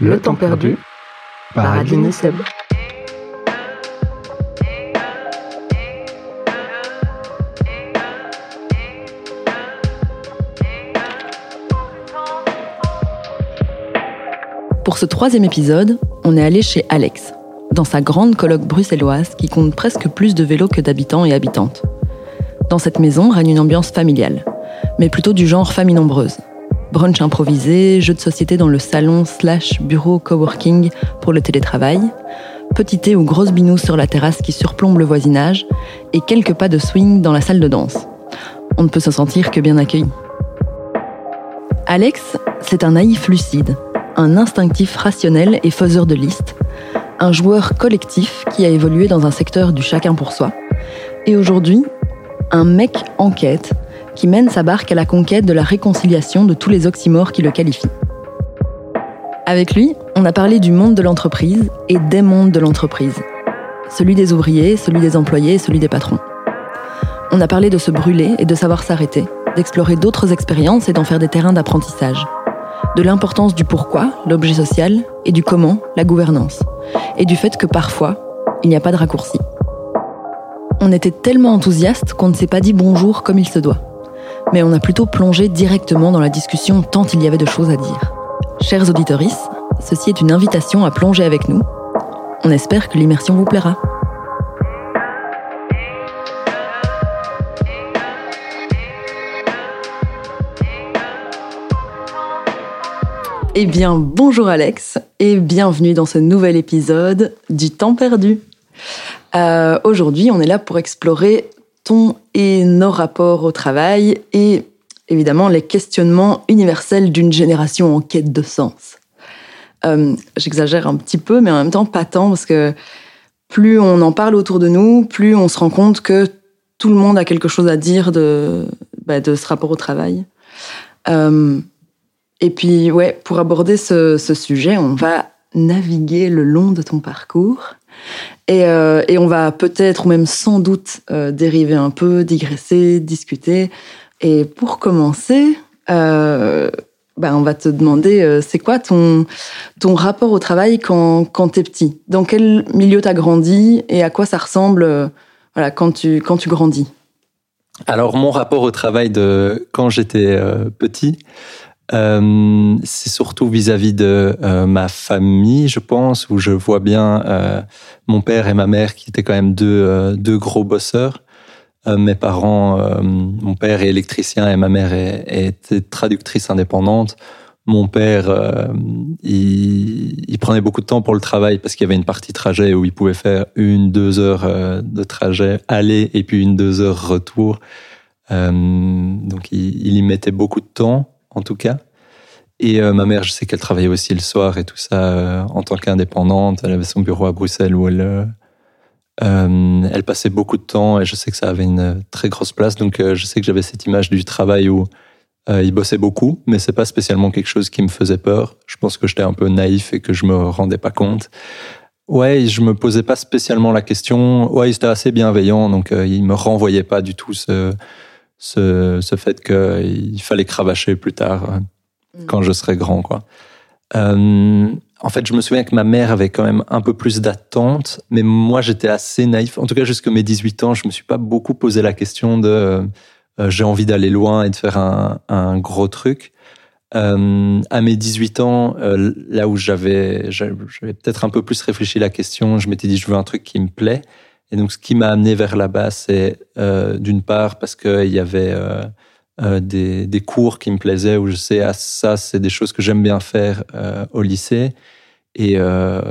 Le temps perdu par Adeline et Seb. Pour ce troisième épisode, on est allé chez Alex, dans sa grande colloque bruxelloise qui compte presque plus de vélos que d'habitants et habitantes. Dans cette maison règne une ambiance familiale, mais plutôt du genre famille nombreuse. Brunch improvisé, jeux de société dans le salon slash bureau coworking pour le télétravail, petit thé ou grosse binou sur la terrasse qui surplombe le voisinage, et quelques pas de swing dans la salle de danse. On ne peut se sentir que bien accueilli. Alex, c'est un naïf lucide, un instinctif rationnel et faiseur de listes, un joueur collectif qui a évolué dans un secteur du chacun pour soi, et aujourd'hui, un mec en quête qui mène sa barque à la conquête de la réconciliation de tous les oxymores qui le qualifient. Avec lui, on a parlé du monde de l'entreprise et des mondes de l'entreprise. Celui des ouvriers, celui des employés et celui des patrons. On a parlé de se brûler et de savoir s'arrêter, d'explorer d'autres expériences et d'en faire des terrains d'apprentissage de l'importance du pourquoi, l'objet social, et du comment, la gouvernance, et du fait que parfois, il n'y a pas de raccourci. On était tellement enthousiastes qu'on ne s'est pas dit bonjour comme il se doit, mais on a plutôt plongé directement dans la discussion tant il y avait de choses à dire. Chers auditoris, ceci est une invitation à plonger avec nous. On espère que l'immersion vous plaira. Eh bien, bonjour Alex et bienvenue dans ce nouvel épisode du temps perdu. Euh, Aujourd'hui, on est là pour explorer ton et nos rapports au travail et évidemment les questionnements universels d'une génération en quête de sens. Euh, J'exagère un petit peu, mais en même temps pas tant parce que plus on en parle autour de nous, plus on se rend compte que tout le monde a quelque chose à dire de, bah, de ce rapport au travail. Euh, et puis, ouais, pour aborder ce, sujet, on va naviguer le long de ton parcours. Et, euh, on va peut-être, ou même sans doute, euh, dériver un peu, digresser, discuter. Et pour commencer, euh, bah, on va te demander, c'est quoi ton, ton rapport au travail quand, quand t'es petit? Dans quel milieu t'as grandi et à quoi ça ressemble voilà, quand, tu, quand tu grandis? Alors, mon rapport au travail de quand j'étais petit, euh, c'est surtout vis-à-vis de euh, ma famille, je pense, où je vois bien euh, mon père et ma mère qui étaient quand même deux, deux gros bosseurs. mes parents, mon père est électricien et ma mère était traductrice indépendante. Mon père, il, il, prenait beaucoup de temps pour le travail parce qu'il y avait une partie trajet où il pouvait faire une, deux heures de trajet aller et puis une, deux heures retour. donc il, il y mettait beaucoup de temps en tout cas. Et euh, ma mère, je sais qu'elle travaillait aussi le soir et tout ça euh, en tant qu'indépendante. Elle avait son bureau à Bruxelles où elle, euh, elle passait beaucoup de temps et je sais que ça avait une très grosse place. Donc je sais que j'avais cette image du travail où il bossait beaucoup, mais c'est pas spécialement quelque chose qui me faisait peur. Je pense que j'étais un peu naïf et que je me rendais pas compte. Ouais, je me posais pas spécialement la question. Ouais, il était assez bienveillant, donc il me renvoyait pas du tout ce ce, ce fait qu'il fallait cravacher plus tard euh, mm. quand je serai grand, quoi. Euh, en fait, je me souviens que ma mère avait quand même un peu plus d'attente, mais moi, j'étais assez naïf. En tout cas, jusqu'à mes 18 ans, je me suis pas beaucoup posé la question de euh, j'ai envie d'aller loin et de faire un, un gros truc. Euh, à mes 18 ans, euh, là où j'avais, j'avais peut-être un peu plus réfléchi la question, je m'étais dit je veux un truc qui me plaît. Et donc, ce qui m'a amené vers là-bas, c'est euh, d'une part parce qu'il y avait euh, euh, des, des, cours qui me plaisaient, où je sais, ah, ça, c'est des choses que j'aime bien faire au lycée. Et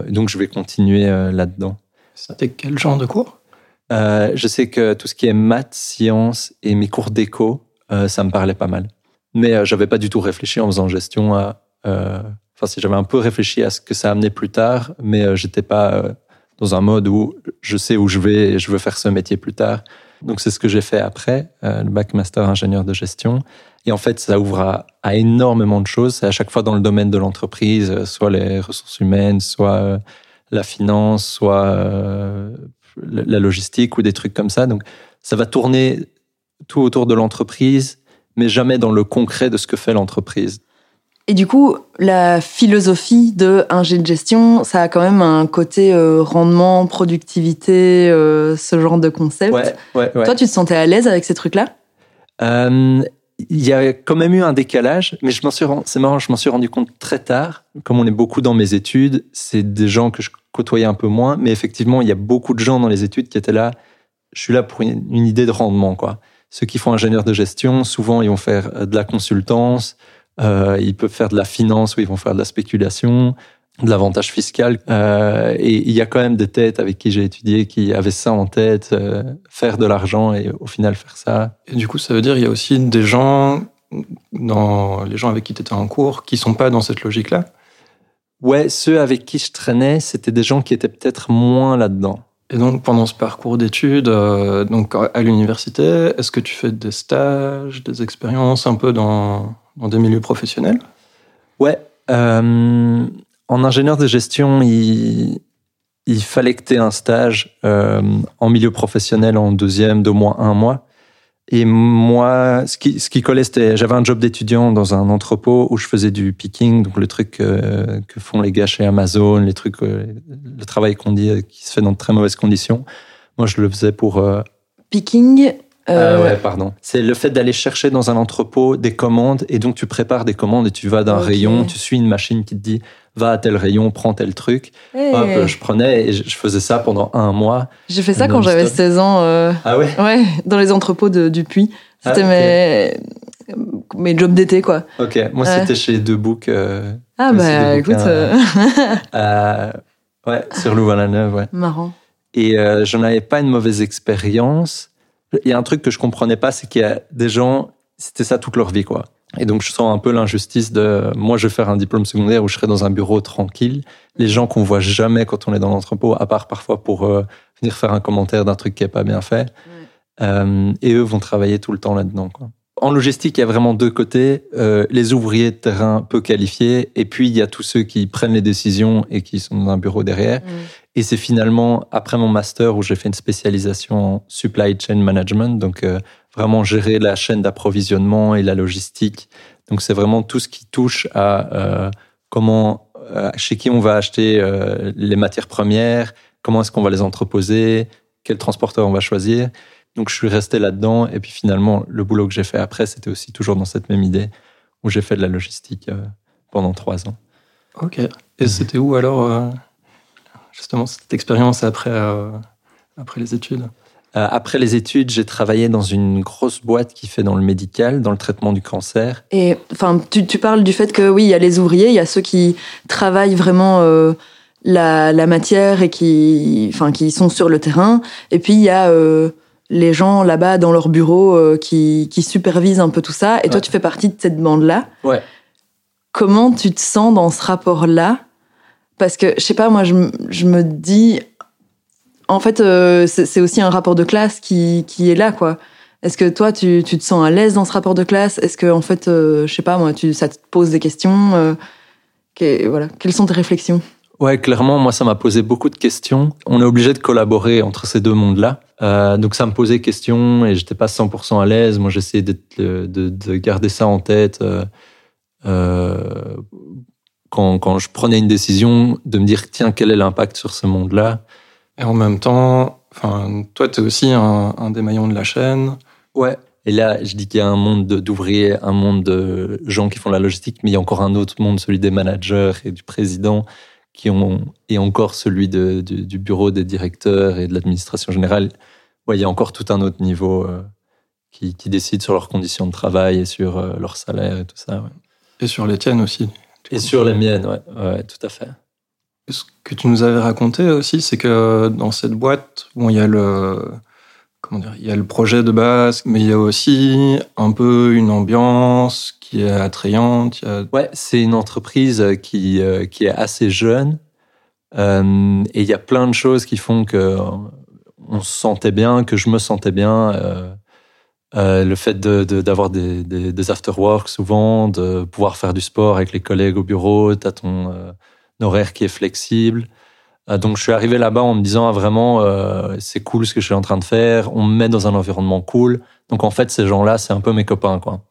donc, je vais continuer là-dedans. C'était quel genre de cours? Je sais que tout ce qui est maths, sciences et mes cours d'éco, ça me parlait pas mal. Mais j'avais pas du tout réfléchi en faisant gestion à... Enfin, si j'avais un peu réfléchi à ce que ça amenait plus tard, mais j'étais pas dans un mode où je sais où je vais et je veux faire ce métier plus tard. Donc c'est ce que j'ai fait après, euh, le bac master ingénieur de gestion. Et en fait, ça ouvre à, énormément de choses. C'est à chaque fois dans le domaine de l'entreprise, euh, soit les ressources humaines, soit euh, la finance, soit la logistique ou des trucs comme ça. Donc ça va tourner tout autour de l'entreprise, mais jamais dans le concret de ce que fait l'entreprise. Et du coup, la philosophie de un de gestion, ça a quand même un côté euh, rendement, productivité, euh, ce genre de concept. Ouais, ouais, ouais. Toi, tu te sentais à l'aise avec ces trucs-là? Euh, Il y a quand même eu un décalage, mais je m'en suis, c'est marrant, je m'en suis rendu compte très tard. Comme on est beaucoup dans mes études, c'est des gens que je côtoyais un peu moins, mais effectivement, il y a beaucoup de gens dans les études qui étaient là. Je suis là pour une, une idée de rendement, quoi. Ceux qui font ingénieur de gestion, souvent, ils vont faire de la consultance, euh, ils peuvent faire de la finance ou ils vont faire de la spéculation, de l'avantage fiscal. Euh, et il y a quand même des têtes avec qui j'ai étudié qui avaient ça en tête, euh, faire de l'argent et au final faire ça. Et du coup, ça veut dire qu'il y a aussi des gens, dans les gens avec qui tu étais en cours, qui sont pas dans cette logique-là? Ouais, ceux avec qui je traînais, c'était des gens qui étaient peut-être moins là-dedans. Et donc, pendant ce parcours d'études, euh, donc à l'université, est-ce que tu fais des stages, des expériences un peu dans, dans des milieux professionnels Ouais, euh, en ingénieur de gestion, il, il fallait que tu aies un stage euh, en milieu professionnel en deuxième d'au moins un mois. Et moi, ce qui, ce qui collait, c'était j'avais un job d'étudiant dans un entrepôt où je faisais du picking, donc le truc euh, que font les gars chez Amazon, les trucs, euh, le travail qu'on dit qui se fait dans de très mauvaises conditions. Moi, je le faisais pour euh, Picking? Euh, ah ouais, pardon. C'est le fait d'aller chercher dans un entrepôt des commandes et donc tu prépares des commandes et tu vas d'un rayon, tu suis une machine qui te dit va à tel rayon, prends tel truc. hey. Hop, je prenais et je faisais ça pendant un mois. J'ai fait ça quand j'avais non-stop. 16 ans. euh, Ah ouais Ouais, dans les entrepôts de, du. C'était Ah, ok. mes, mes jobs d'été, quoi. Ok, moi Ouais. c'était chez Debook. Euh, Ah bah écoute, euh, ouais, sur Louvain-la-Neuve, ouais. marrant. Et euh, je n'avais pas une mauvaise expérience. Il y a un truc que je comprenais pas, c'est qu'il y a des gens, c'était ça toute leur vie, quoi. Et donc, je sens un peu l'injustice de, moi, je vais faire un diplôme secondaire où je serai dans un bureau tranquille. Les gens qu'on voit jamais quand on est dans l'entrepôt, à part parfois pour euh, venir faire un commentaire d'un truc qui est pas bien fait. Euh, et eux vont travailler tout le temps là-dedans, quoi. En logistique, il y a vraiment deux côtés. Euh, les ouvriers de terrain peu qualifiés, et puis il y a tous ceux qui prennent les décisions et qui sont dans un bureau derrière. Et c'est finalement après mon master où j'ai fait une spécialisation en supply chain management, donc euh, vraiment gérer la chaîne d'approvisionnement et la logistique. Donc c'est vraiment tout ce qui touche à euh, comment, euh, chez qui on va acheter les matières premières, comment est-ce qu'on va les entreposer, quel transporteur on va choisir. Donc je suis resté là-dedans et puis finalement le boulot que j'ai fait après c'était aussi toujours dans cette même idée où j'ai fait de la logistique pendant trois ans. Ok. Et c'était où alors, justement, cette expérience après, euh, après les études Euh, après les études, j'ai travaillé dans une grosse boîte qui fait dans le médical, dans le traitement du cancer. Et enfin, tu, tu parles du fait que oui, il y a les ouvriers, il y a ceux qui travaillent vraiment euh, la, la matière et qui, enfin, qui sont sur le terrain. Et puis il y a euh, les gens là-bas dans leur bureau euh, qui, qui supervisent un peu tout ça. Et toi, tu fais partie de cette bande-là. Ouais. Comment tu te sens dans ce rapport-là Parce que je sais pas, moi, je, je me dis, en fait, euh, c'est aussi un rapport de classe qui, qui est là, quoi. Est-ce que toi, tu, tu te sens à l'aise dans ce rapport de classe? Est-ce que, en fait, euh, je sais pas, moi, tu, ça te pose des questions euh, voilà. Quelles sont tes réflexions? Ouais, clairement, moi, ça m'a posé beaucoup de questions. On est obligé de collaborer entre ces deux mondes-là. Euh, donc, ça me posait questions et j'étais pas 100% à l'aise. Moi, j'essayais de, de garder ça en tête. Quand, quand je prenais une décision, de me dire, tiens, quel est l'impact sur ce monde-là? Et en même temps, enfin, toi, tu es aussi un, un des maillons de la chaîne. Ouais. Et là, je dis qu'il y a un monde de- d'ouvriers, un monde de gens qui font la logistique, mais il y a encore un autre monde, celui des managers et du président, qui ont, et encore celui de- du, du bureau des directeurs et de l'administration générale. Ouais, il y a encore tout un autre niveau euh, qui, qui décide sur leurs conditions de travail et sur euh, leur salaire et tout ça. ouais. Et sur les tiennes aussi. Et sur les miennes, ouais, ouais, tout à fait. Ce que tu nous avais raconté aussi, c'est que dans cette boîte, bon, il y a le, comment dire, il y a le projet de base, mais il y a aussi un peu une ambiance qui est attrayante. il y a- Ouais, c'est une entreprise qui, euh, qui est assez jeune. Euh, et il y a plein de choses qui font que euh, on se sentait bien, que je me sentais bien. Euh, euh, le fait de- de- d'avoir des, des, des after-work souvent, de pouvoir faire du sport avec les collègues au bureau, tu as ton euh, horaire qui est flexible. Euh, donc je suis arrivé là-bas en me disant ah, vraiment euh, c'est cool ce que je suis en train de faire, on me met dans un environnement cool. Donc en fait ces gens-là c'est un peu mes copains quoi.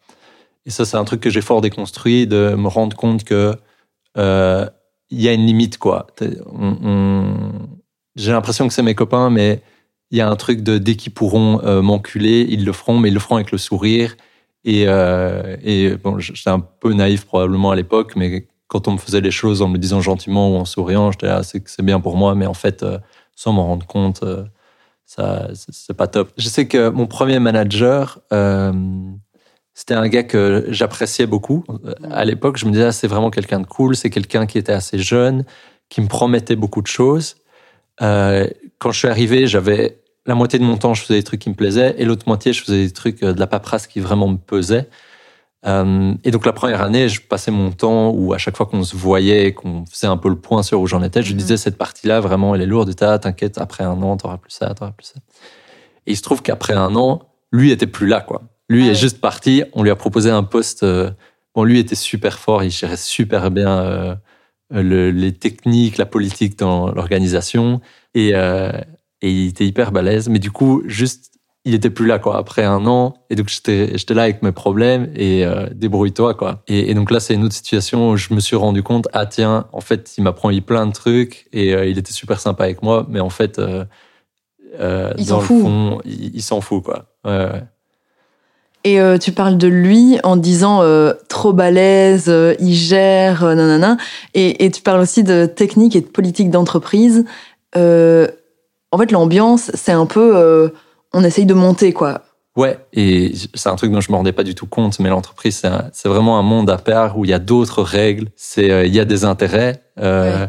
Et ça, c'est un truc que j'ai fort déconstruit, de me rendre compte que il y a une limite, quoi. J'ai l'impression que c'est mes copains, mais il y a un truc de dès qu'ils pourront euh, m'enculer, ils le feront, mais ils le feront avec le sourire. Et, euh, et bon, j'étais un peu naïf probablement à l'époque, mais quand on me faisait les choses en me disant gentiment ou en souriant, j'étais là, c'est c'est bien pour moi, mais en fait, euh, sans m'en rendre compte, ça, c'est pas top. Je sais que mon premier manager, c'était un gars que j'appréciais beaucoup. À l'époque, je me disais, ah, c'est vraiment quelqu'un de cool, c'est quelqu'un qui était assez jeune, qui me promettait beaucoup de choses. Quand je suis arrivé, j'avais la moitié de mon temps, je faisais des trucs qui me plaisaient, et l'autre moitié, je faisais des trucs euh, de la paperasse qui vraiment me pesaient. Euh, et donc la première année, je passais mon temps où à chaque fois qu'on se voyait, qu'on faisait un peu le point sur où j'en étais, je Mhm. disais cette partie-là vraiment elle est lourde. T'inquiète, après un an, t'auras plus ça, t'auras plus ça. Et il se trouve qu'après un an, lui était plus là quoi. Lui Ah est juste parti. On lui a proposé un poste. euh, bon, lui était super fort, il gérait super bien euh, le- les techniques, la politique dans l'organisation et et il était hyper balèze. Mais du coup, juste il était plus là quoi après un an et donc j'étais là avec mes problèmes et euh, débrouille-toi quoi et, et donc là c'est une autre situation où je me suis rendu compte ah tiens en fait il m'a promis plein de trucs et euh, il était super sympa avec moi mais en fait euh, Il dans s'en le fout. fond il, il s'en fout quoi ouais, ouais. Et tu parles de lui en disant trop balèze, il gère, nanana. Et, et tu parles aussi de technique et de politique d'entreprise. Euh, en fait, l'ambiance, c'est un peu, euh, on essaye de monter, quoi. Ouais, et c'est un truc dont je me rendais pas du tout compte, mais l'entreprise, c'est vraiment un monde à part où il y a d'autres règles, c'est euh, il y a des intérêts, euh,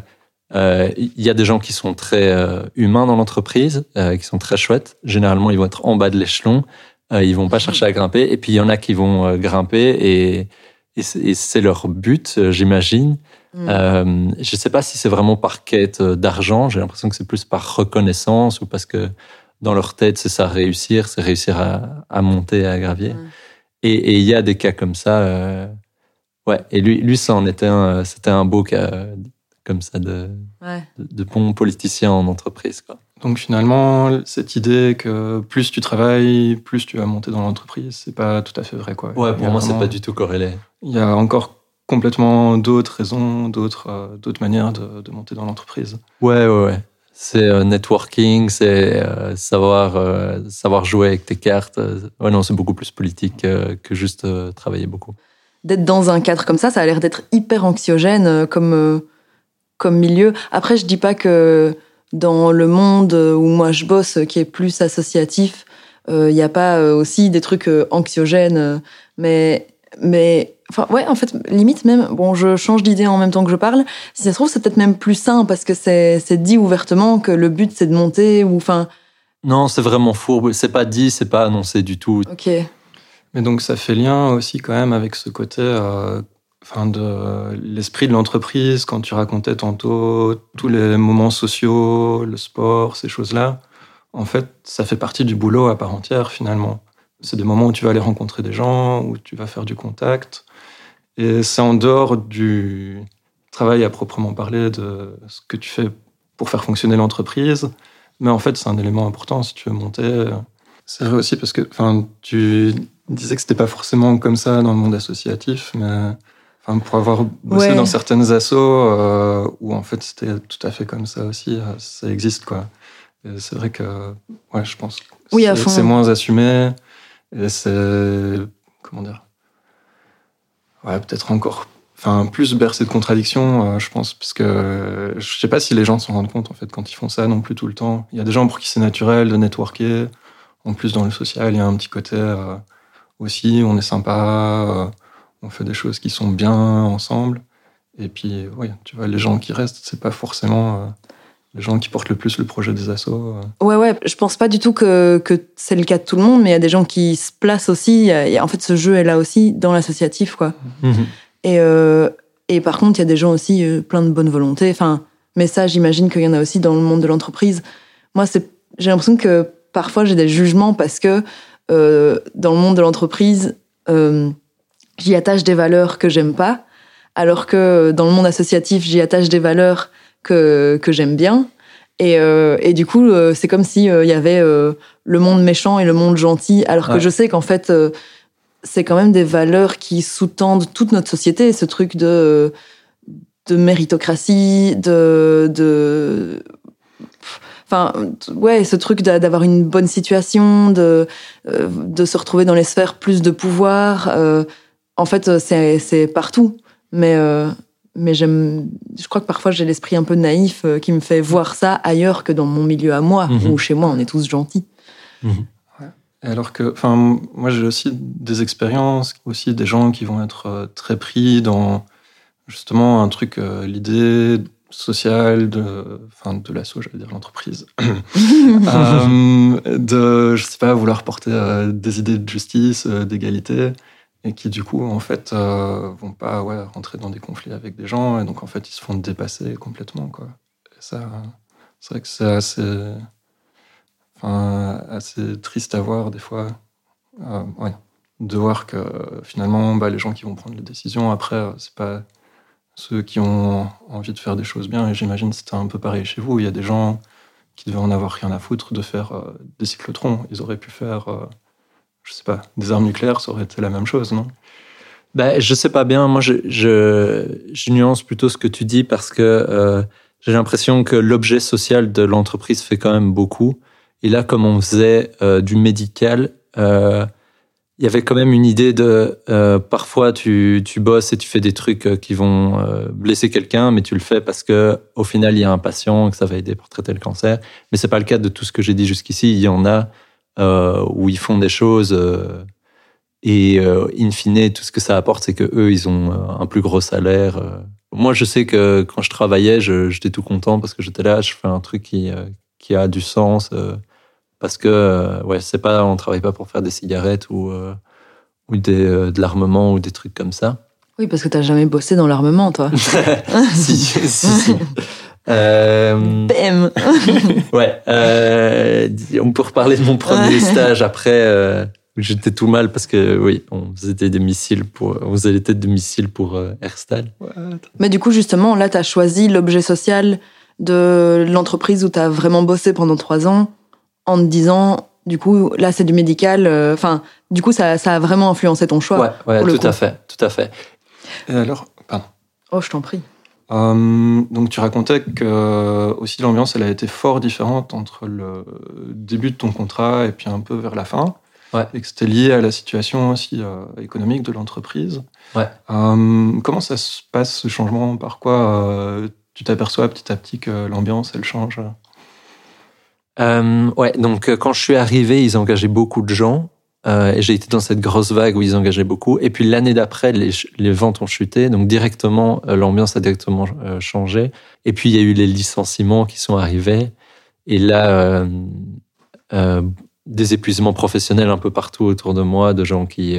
il y a des gens qui sont très humains dans l'entreprise, qui sont très chouettes. Généralement, ils vont être en bas de l'échelon, ils vont pas chercher à grimper, et puis il y en a qui vont grimper, et, et c'est leur but, j'imagine. Mm. Euh, je sais pas si c'est vraiment par quête euh, d'argent. J'ai l'impression que c'est plus par reconnaissance ou parce que dans leur tête, c'est ça réussir, c'est réussir à, à monter, à gravier. Mm. Et il y a des cas comme ça. euh, ouais. Et lui, lui, ça en était un. C'était un beau cas comme ça de, Ouais. de, de bon politicien en entreprise. Quoi. Donc finalement, cette idée que plus tu travailles, plus tu vas monter dans l'entreprise, c'est pas tout à fait vrai. Quoi. Ouais, pour a moi, c'est vraiment- pas du tout corrélé. Il y a encore complètement d'autres raisons, d'autres euh, d'autres manières de, de monter dans l'entreprise. Ouais, ouais, ouais. C'est euh, networking, c'est euh, savoir euh, savoir jouer avec tes cartes. Ouais, non, c'est beaucoup plus politique euh, que juste euh, travailler beaucoup. D'être dans un cadre comme ça, ça a l'air d'être hyper anxiogène euh, comme, euh, comme milieu. Après, je dis pas que dans le monde où moi je bosse, qui est plus associatif, il n'y a pas aussi des trucs anxiogènes. mais, mais, enfin, ouais, en fait, limite même, bon, je change d'idée en même temps que je parle. Si ça se trouve, c'est peut-être même plus sain parce que c'est c'est dit ouvertement que le but c'est de monter ou, enfin, Non, c'est vraiment fourbe. C'est pas dit, c'est pas annoncé du tout. ok. Mais donc ça fait lien aussi quand même avec ce côté, euh, enfin de l'esprit de l'entreprise quand tu racontais tantôt tous les moments sociaux, le sport, ces choses-là. En fait, ça fait partie du boulot à part entière finalement. C'est des moments où tu vas aller rencontrer des gens, où tu vas faire du contact, et c'est en dehors du travail à proprement parler de ce que tu fais pour faire fonctionner l'entreprise. Mais en fait, c'est un élément important si tu veux monter. C'est vrai aussi parce que, enfin, tu disais que c'était pas forcément comme ça dans le monde associatif, mais enfin, pour avoir bossé Ouais. dans certaines assos euh, où en fait c'était tout à fait comme ça aussi, euh, ça existe quoi. C'est vrai que, ouais, je pense que Oui, c'est- moins assumé comment dire, ouais, peut-être encore, enfin, plus bercé de contradictions, euh, je pense, parce que euh, je sais pas si les gens s'en rendent compte en fait quand ils font ça non plus tout le temps. Il y a des gens pour qui c'est naturel de networker. En plus, dans le social, il y a un petit côté euh, aussi, on est sympa, euh, on fait des choses qui sont bien ensemble. Et puis, oui, tu vois, les gens qui restent, c'est pas forcément euh, les gens qui portent le plus le projet des assos. euh. Ouais, ouais, je pense pas du tout que, que c'est le cas de tout le monde, mais il y a des gens qui se placent aussi. Il y a- il y a- en fait, ce jeu est là aussi dans l'associatif, quoi. Et, euh, et par contre, il y a des gens aussi euh, plein de bonne volonté. Enfin, mais ça, j'imagine qu'il y en a aussi dans le monde de l'entreprise. Moi, c'est, j'ai l'impression que parfois j'ai des jugements parce que euh, dans le monde de l'entreprise, euh, j'y attache des valeurs que j'aime pas, alors que dans le monde associatif, j'y attache des valeurs que, que j'aime bien. Et, euh, et du coup, euh, c'est comme si euh, y avait le monde méchant et le monde gentil, alors que je sais qu'en fait, c'est quand même des valeurs qui sous-tendent toute notre société, ce truc de, de méritocratie, de, de enfin ouais ce truc d'avoir une bonne situation de de se retrouver dans les sphères plus de pouvoir. Euh, en fait c'est c'est partout. Mais euh, mais j'aime je crois que parfois j'ai l'esprit un peu naïf qui me fait voir ça ailleurs que dans mon milieu à moi mm où chez moi on est tous gentils. Mhm. alors que enfin moi j'ai aussi des expériences aussi des gens qui vont être très pris dans justement un truc l'idée sociale de, enfin, de l'assaut, j'allais dire l'entreprise, euh, de, je sais pas, vouloir porter euh, des idées de justice, euh, d'égalité, et qui du coup, en fait, vont pas ouais, rentrer dans des conflits avec des gens, et donc en fait, ils se font dépasser complètement, quoi. Et ça, c'est vrai que c'est assez, triste à voir des fois, ouais, de voir que finalement, bah, les gens qui vont prendre les décisions après, c'est pas ceux qui ont envie de faire des choses bien. Et j'imagine c'était un peu pareil chez vous. Il y a des gens qui devaient en avoir rien à foutre de faire euh, des cyclotrons. Ils auraient pu faire, euh, je sais pas, des armes nucléaires, ça aurait été la même chose, non? Ben, Je sais pas bien. Moi, je, je, nuance plutôt ce que tu dis parce que euh, j'ai l'impression que l'objet social de l'entreprise fait quand même beaucoup. Et là, comme on faisait du médical, il y avait quand même une idée de euh, parfois tu, tu bosses et tu fais des trucs euh, qui vont euh, blesser quelqu'un, mais tu le fais parce que au final il y a un patient que ça va aider pour traiter le cancer. Mais c'est pas le cas de tout ce que j'ai dit jusqu'ici. Il y en a où ils font des choses et in fine tout ce que ça apporte, c'est que eux ils ont un plus gros salaire. Moi je sais que quand je travaillais, j'étais tout content parce que j'étais là, je fais un truc qui qui a du sens parce que euh, ouais, c'est pas, on travaille pas pour faire des cigarettes ou, euh, ou des, euh, de l'armement ou des trucs comme ça. Oui, parce que t'as jamais bossé dans l'armement, toi. si, si, si. Euh... Bam ouais. Euh, on peut reparler de mon premier stage après. J'étais tout mal parce que oui, on faisait des missiles pour, on faisait les têtes de missiles pour Herstal. Mais du coup, justement, là, tu as choisi l'objet social de l'entreprise où tu as vraiment bossé pendant trois ans en te disant, du coup, là, c'est du médical. Euh, enfin, du coup, ça, ça, a vraiment influencé ton choix. Ouais, tout à fait, tout à fait. Et alors, pardon. Oh, je t'en prie. Euh, donc, tu racontais que aussi l'ambiance, elle a été fort différente entre le début de ton contrat et puis un peu vers la fin. Ouais. Et que c'était lié à la situation aussi euh, économique de l'entreprise. Ouais. comment ça se passe ce changement? Par quoi tu t'aperçois petit à petit que l'ambiance, elle change? Euh, ouais, donc euh, quand je suis arrivé, ils engageaient beaucoup de gens. Euh, j'ai été dans cette grosse vague où ils engageaient beaucoup. Et puis l'année d'après, les, ventes ont chuté, donc directement euh, l'ambiance a directement euh, changé. Et puis il y a eu les licenciements qui sont arrivés. Et là, des épuisements professionnels un peu partout autour de moi, de gens qui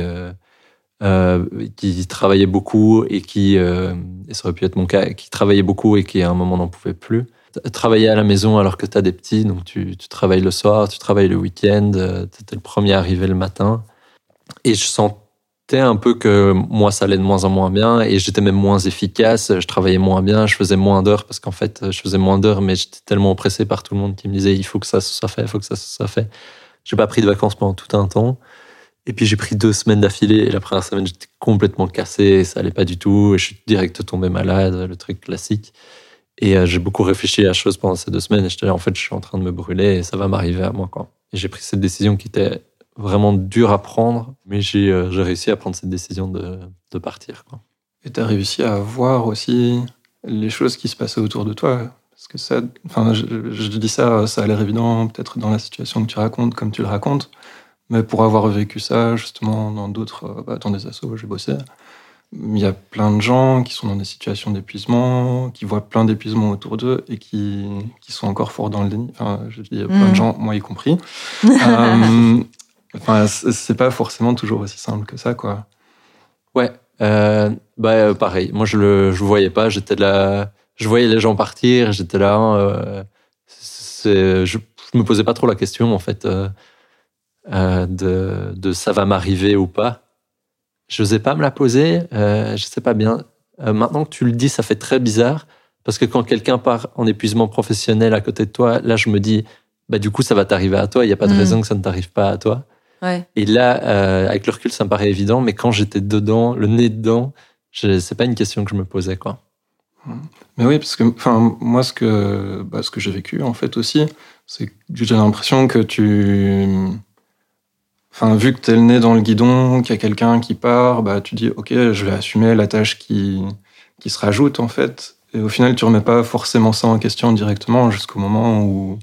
qui travaillaient beaucoup et qui, et ça aurait pu être mon cas, qui travaillaient beaucoup et qui à un moment n'en pouvaient plus travailler à la maison alors que tu as des petits, donc tu, travailles le soir, tu travailles le week-end, euh, tu étais le premier arrivé le matin. Et je sentais un peu que moi, ça allait de moins en moins bien et j'étais même moins efficace, je travaillais moins bien, je faisais moins d'heures parce qu'en fait, je faisais moins d'heures, mais j'étais tellement oppressé par tout le monde qui me disait il faut que ça soit fait, il faut que ça soit fait. J'ai pas pris de vacances pendant tout un temps. Et puis j'ai pris deux semaines d'affilée et la première semaine j'étais complètement cassé, ça allait pas du tout et je suis direct tombé malade, le truc classique. Et euh, j'ai beaucoup réfléchi à la chose pendant ces deux semaines. Et j'étais là, en fait, je suis en train de me brûler et ça va m'arriver à moi. Quoi. Et j'ai pris cette décision qui était vraiment dure à prendre, mais j'ai euh, réussi à prendre cette décision de, partir. Et tu as réussi à voir aussi les choses qui se passaient autour de toi? Parce que ça, enfin, je, je dis ça, ça a l'air évident peut-être dans la situation que tu racontes, comme tu le racontes, mais pour avoir vécu ça justement dans d'autres, euh, bah, dans des assos où j'ai bossé, il y a plein de gens qui sont dans des situations d'épuisement, qui voient plein d'épuisement autour d'eux et qui, qui sont encore forts dans le déni. Enfin, je dis, il y a plein de mm. gens, moi y compris. euh, enfin, c'est pas forcément toujours aussi simple que ça, quoi. Ouais, euh, bah euh, pareil. Moi, je le, je voyais pas. J'étais là, je voyais les gens partir. J'étais là. Euh, je, je me posais pas trop la question en fait euh, euh de, de ça va m'arriver ou pas je n'osais pas me la poser, euh, je sais pas bien. Euh, maintenant que tu le dis, ça fait très bizarre parce que quand quelqu'un part en épuisement professionnel à côté de toi, là je me dis, bah du coup ça va t'arriver à toi. Il n'y a pas de mm. raison que ça ne t'arrive pas à toi. Ouais. Et là, euh, avec le recul, ça me paraît évident, mais quand j'étais dedans, le nez dedans, je- c'est pas une question que je me posais, quoi. Mais oui, parce que enfin, moi, ce que, bah, ce que j'ai vécu, en fait, aussi, c'est que j'ai l'impression que tu. Enfin, vu que t'es le nez dans le guidon, qu'il y a quelqu'un qui part, bah, tu dis, OK, je vais assumer la tâche qui, qui se rajoute, en fait. Et au final, tu remets pas forcément ça en question directement jusqu'au moment où,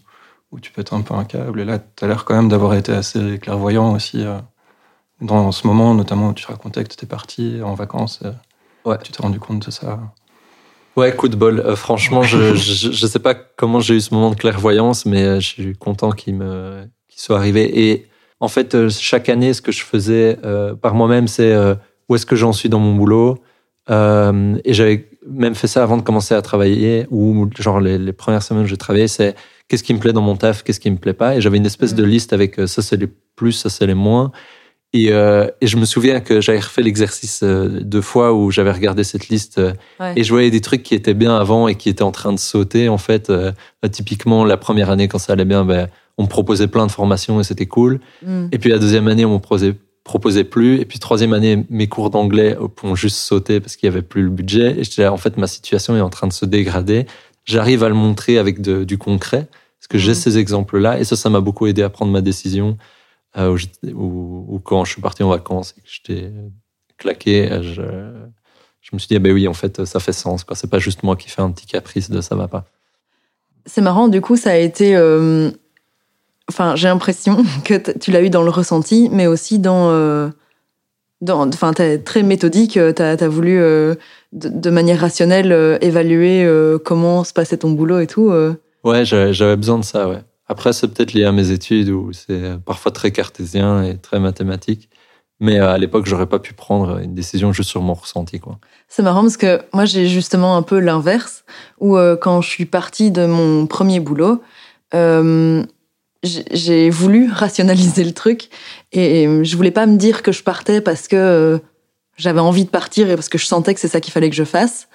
où tu pètes un peu un câble. Et là, tu as l'air quand même d'avoir été assez clairvoyant aussi euh, dans ce moment, notamment où tu racontais que tu étais parti en vacances. et Ouais. Tu t'es rendu compte de ça. Ouais, coup de bol. Euh, franchement, je, je, je sais pas comment j'ai eu ce moment de clairvoyance, mais euh, je suis content qu'il me qu'il soit arrivé. Et en fait, euh, chaque année, ce que je faisais euh, par moi-même, c'est euh, où est-ce que j'en suis dans mon boulot. Euh, et j'avais même fait ça avant de commencer à travailler, ou genre les, les premières semaines où j'ai travaillé, c'est qu'est-ce qui me plaît dans mon taf, qu'est-ce qui me plaît pas. Et j'avais une espèce de liste avec ça c'est les plus, ça c'est les moins. Et, euh, et je me souviens que j'avais refait l'exercice deux fois où j'avais regardé cette liste Ouais. et je voyais des trucs qui étaient bien avant et qui étaient en train de sauter. En fait, Euh, typiquement la première année quand ça allait bien, ben, on me proposait plein de formations et c'était cool. Mm. Et puis la deuxième année, on me proposait, proposait plus. Et puis troisième année, mes cours d'anglais ont juste sauté parce qu'il y avait plus le budget. Et j'étais là, en fait, ma situation est en train de se dégrader. J'arrive à le montrer avec de- du concret parce que j'ai Mhm. ces exemples-là. Et ça, ça m'a beaucoup aidé à prendre ma décision. Euh, où quand je suis parti en vacances et que j'étais claqué, je, je me suis dit, ah ben oui, en fait, ça fait sens. quoi. C'est pas juste moi qui fais un petit caprice de ça va pas. C'est marrant, du coup, ça a été. euh, Enfin, j'ai l'impression que tu l'as eu dans le ressenti, mais aussi dans. euh, dans enfin, t'es très méthodique, euh, t'as as voulu, euh, de, de manière rationnelle, euh, évaluer comment se passait ton boulot et tout. Ouais, j'avais besoin de ça, ouais. Après, c'est peut-être lié à mes études où c'est parfois très cartésien et très mathématique. Mais à l'époque, j'aurais pas pu prendre une décision juste sur mon ressenti, quoi. C'est marrant parce que moi, j'ai justement un peu l'inverse, où euh, quand je suis partie de mon premier boulot, euh, j'ai- voulu rationaliser le truc et, je voulais pas me dire que je partais parce que euh, j'avais envie de partir et parce que je sentais que c'est ça qu'il fallait que je fasse.